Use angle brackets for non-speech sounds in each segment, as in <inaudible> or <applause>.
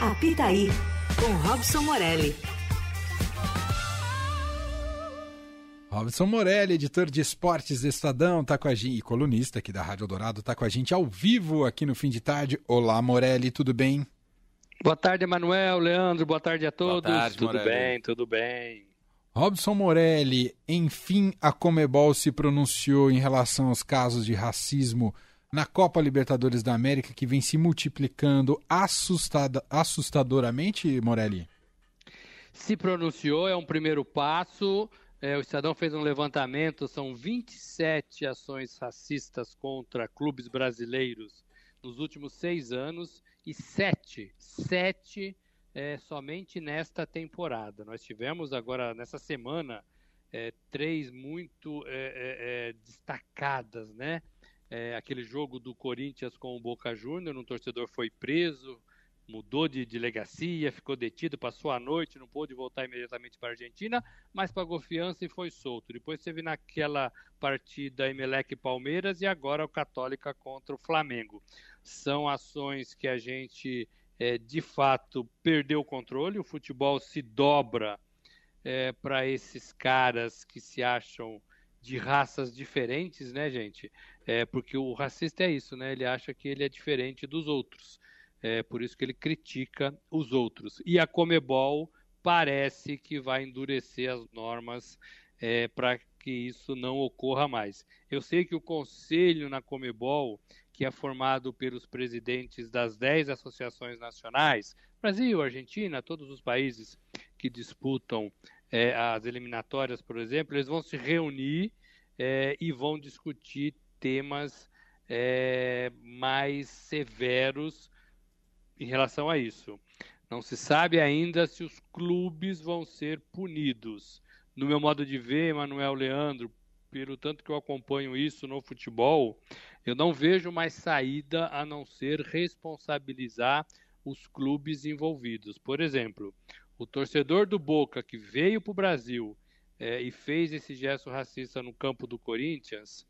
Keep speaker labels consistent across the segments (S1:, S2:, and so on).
S1: Apitaí, com Robson Morelli.
S2: Robson Morelli, editor de esportes do Estadão, tá com a gente, e colunista aqui da Rádio Dourado, tá com a gente ao vivo aqui no fim de tarde. Olá, Morelli, tudo bem?
S3: Boa tarde, Emanuel, Leandro, boa tarde a todos.
S4: Boa tarde,
S3: tudo
S4: Morelli.
S3: bem, tudo bem.
S2: Robson Morelli, enfim, a Comebol se pronunciou em relação aos casos de racismo na Copa Libertadores da América, que vem se multiplicando assustada, assustadoramente, Morelli?
S3: Se pronunciou, é um primeiro passo. É, o Estadão fez um levantamento, são 27 ações racistas contra clubes brasileiros nos últimos seis anos e sete, sete é, somente nesta temporada. Nós tivemos agora, nessa semana, é, três muito é, destacadas, né? Aquele jogo do Corinthians com o Boca Júnior, um torcedor foi preso, mudou de delegacia, ficou detido, passou a noite, não pôde voltar imediatamente para a Argentina, mas pagou fiança e foi solto. Depois teve naquela partida Emelec Palmeiras e agora o Católica contra o Flamengo. São ações que a gente é, de fato perdeu o controle, o futebol se dobra é, para esses caras que se acham de raças diferentes, né, gente? É, porque o racista é isso, né? Ele acha que ele é diferente dos outros. É por isso que ele critica os outros. E a Comebol parece que vai endurecer as normas é, para que isso não ocorra mais. Eu sei que o conselho na Comebol que é formado pelos presidentes das 10 associações nacionais, Brasil, Argentina, todos os países que disputam é, as eliminatórias, por exemplo, eles vão se reunir é, e vão discutir temas é, mais severos em relação a isso. Não se sabe ainda se os clubes vão ser punidos. No meu modo de ver, Manuel Leandro, pelo tanto que eu acompanho isso no futebol, eu não vejo mais saída a não ser responsabilizar os clubes envolvidos. Por exemplo, o torcedor do Boca que veio para o Brasil é, e fez esse gesto racista no campo do Corinthians,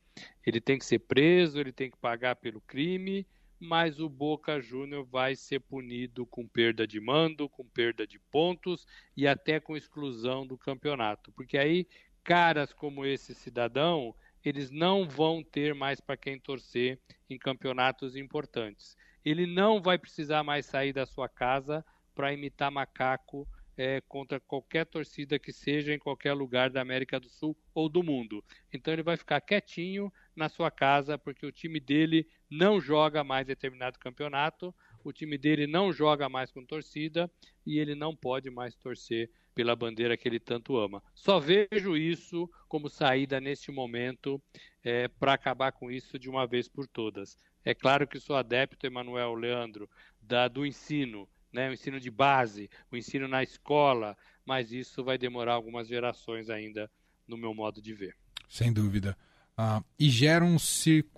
S3: ele tem que ser preso, ele tem que pagar pelo crime, mas o Boca Júnior vai ser punido com perda de mando, com perda de pontos e até com exclusão do campeonato. Porque aí caras como esse cidadão, eles não vão ter mais para quem torcer em campeonatos importantes. Ele não vai precisar mais sair da sua casa para imitar macaco é, contra qualquer torcida que seja em qualquer lugar da América do Sul ou do mundo. Então ele vai ficar quietinho na sua casa porque o time dele não joga mais determinado campeonato, o time dele não joga mais com torcida e ele não pode mais torcer pela bandeira que ele tanto ama. Só vejo isso como saída neste momento é, para acabar com isso de uma vez por todas. É claro que sou adepto, Emanuel Leandro, da, do ensino, né, o ensino de base, o ensino na escola, mas isso vai demorar algumas gerações ainda, no meu modo de ver.
S2: Sem dúvida. Ah, e gera um,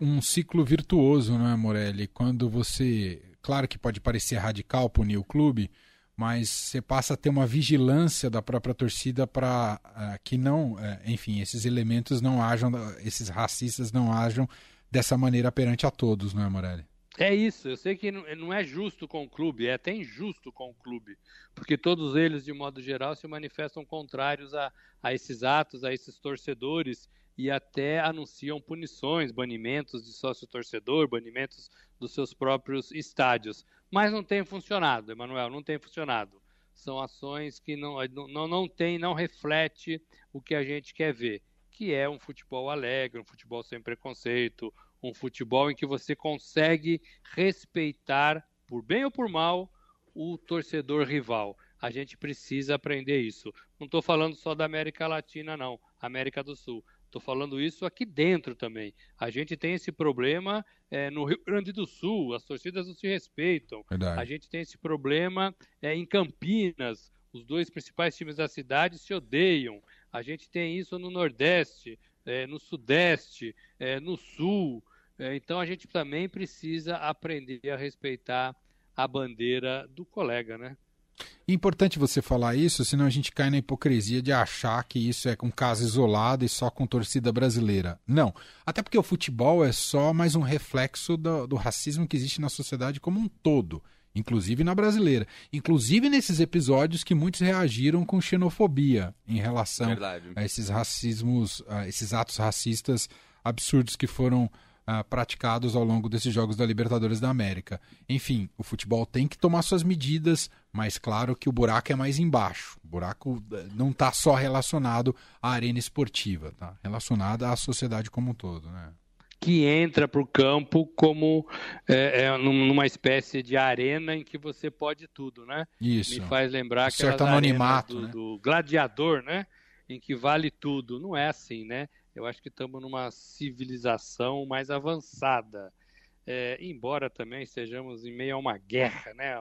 S2: um ciclo virtuoso, não é, Morelli? Quando você. Claro que pode parecer radical punir o clube, mas você passa a ter uma vigilância da própria torcida para eh, que não, uh, enfim, esses elementos não ajam, esses racistas não ajam dessa maneira perante a todos, não é, Morelli?
S3: É isso, eu sei que não é justo com o clube, é até injusto com o clube, porque todos eles, de modo geral, se manifestam contrários a, a esses atos, a esses torcedores e até anunciam punições, banimentos de sócio-torcedor, banimentos dos seus próprios estádios. Mas não tem funcionado, Emanuel, não tem funcionado. São ações que não, não, não tem, não reflete o que a gente quer ver, que é um futebol alegre, um futebol sem preconceito, um futebol em que você consegue respeitar, por bem ou por mal, o torcedor rival. A gente precisa aprender isso. Não estou falando só da América Latina, não, América do Sul. Estou falando isso aqui dentro também. A gente tem esse problema é, no Rio Grande do Sul, as torcidas não se respeitam. Verdade. A gente tem esse problema é, em Campinas, os dois principais times da cidade se odeiam. A gente tem isso no Nordeste, é, no Sudeste, é, no Sul. É, então a gente também precisa aprender a respeitar a bandeira do colega, né?
S2: Importante você falar isso, senão a gente cai na hipocrisia de achar que isso é um caso isolado e só com torcida brasileira. Não. Até porque o futebol é só mais um reflexo do, do racismo que existe na sociedade como um todo, inclusive na brasileira. Inclusive nesses episódios que muitos reagiram com xenofobia em relação
S4: Verdade.
S2: a esses racismos, a esses atos racistas absurdos que foram uh, praticados ao longo desses Jogos da Libertadores da América. Enfim, o futebol tem que tomar suas medidas, mas claro que o buraco é mais embaixo. O buraco eh, não está só relacionado à arena esportiva, tá? relacionado à sociedade como um todo. Né?
S3: Que entra para o campo como é, é, numa espécie de arena em que você pode tudo, né?
S2: Isso.
S3: Me faz lembrar
S2: um certo anonimato,
S3: do,
S2: né?
S3: do gladiador, né? Em que vale tudo. Não é assim, né? Eu acho que estamos numa civilização mais avançada. É, embora também estejamos em meio a uma guerra, né?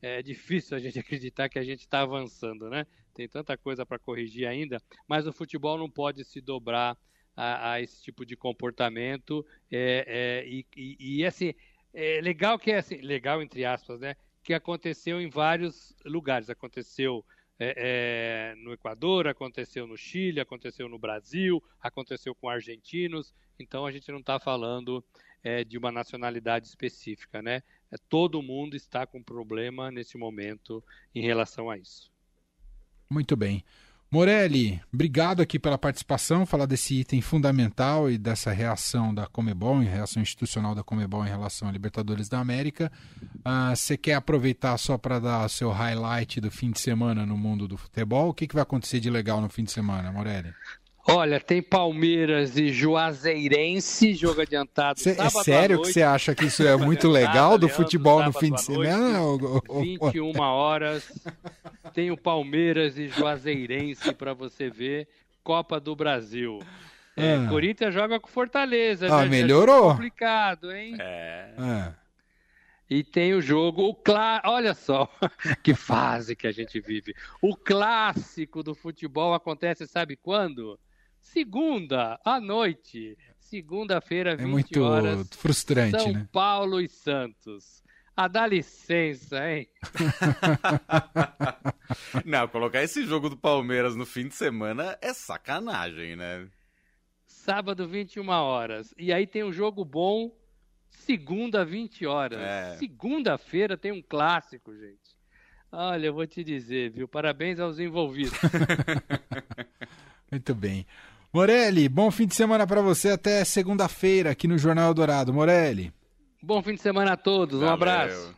S3: É difícil a gente <laughs> acreditar que a gente está avançando, né? Tem tanta coisa para corrigir ainda, mas o futebol não pode se dobrar a, a esse tipo de comportamento. É, é, e, e, e, assim, é legal que é assim, legal entre aspas, né? Que aconteceu em vários lugares. Aconteceu é, é, no Equador, aconteceu no Chile, aconteceu no Brasil, aconteceu com argentinos. Então a gente não está falando é, de uma nacionalidade específica, né? É, todo mundo está com problema nesse momento em relação a isso.
S2: Muito bem. Morelli, obrigado aqui pela participação, falar desse item fundamental e dessa reação da Comebol, reação institucional da Comebol em relação a Libertadores da América. Uh, você quer aproveitar só para dar seu highlight do fim de semana no mundo do futebol? O que, que vai acontecer de legal no fim de semana, Morelli?
S3: Olha, tem Palmeiras e Juazeirense, jogo adiantado.
S2: Cê, é sério que você acha que isso é muito <laughs> legal do futebol no fim de semana?
S3: 21 horas. <laughs> Tem o Palmeiras e Juazeirense para você ver. Copa do Brasil. É, ah. Corinthians joga com Fortaleza.
S2: Ah, né? melhorou.
S3: É complicado, hein?
S4: É.
S2: é.
S3: E tem o jogo, o clá... olha só <laughs> que fase que a gente vive. O clássico do futebol acontece, sabe quando? segunda à noite. Segunda-feira, 20
S2: é muito
S3: horas.
S2: frustrante,
S3: São
S2: né?
S3: Paulo e Santos. Ah, dá licença, hein? <laughs>
S4: Não, colocar esse jogo do Palmeiras no fim de semana é sacanagem, né?
S3: Sábado, 21 horas. E aí tem um jogo bom, segunda, 20 horas.
S4: É.
S3: Segunda-feira tem um clássico, gente. Olha, eu vou te dizer, viu? Parabéns aos envolvidos. <laughs>
S2: Muito bem. Morelli, bom fim de semana para você até segunda-feira aqui no Jornal Dourado. Morelli.
S3: Bom fim de semana a todos. Um
S4: Valeu.
S3: abraço.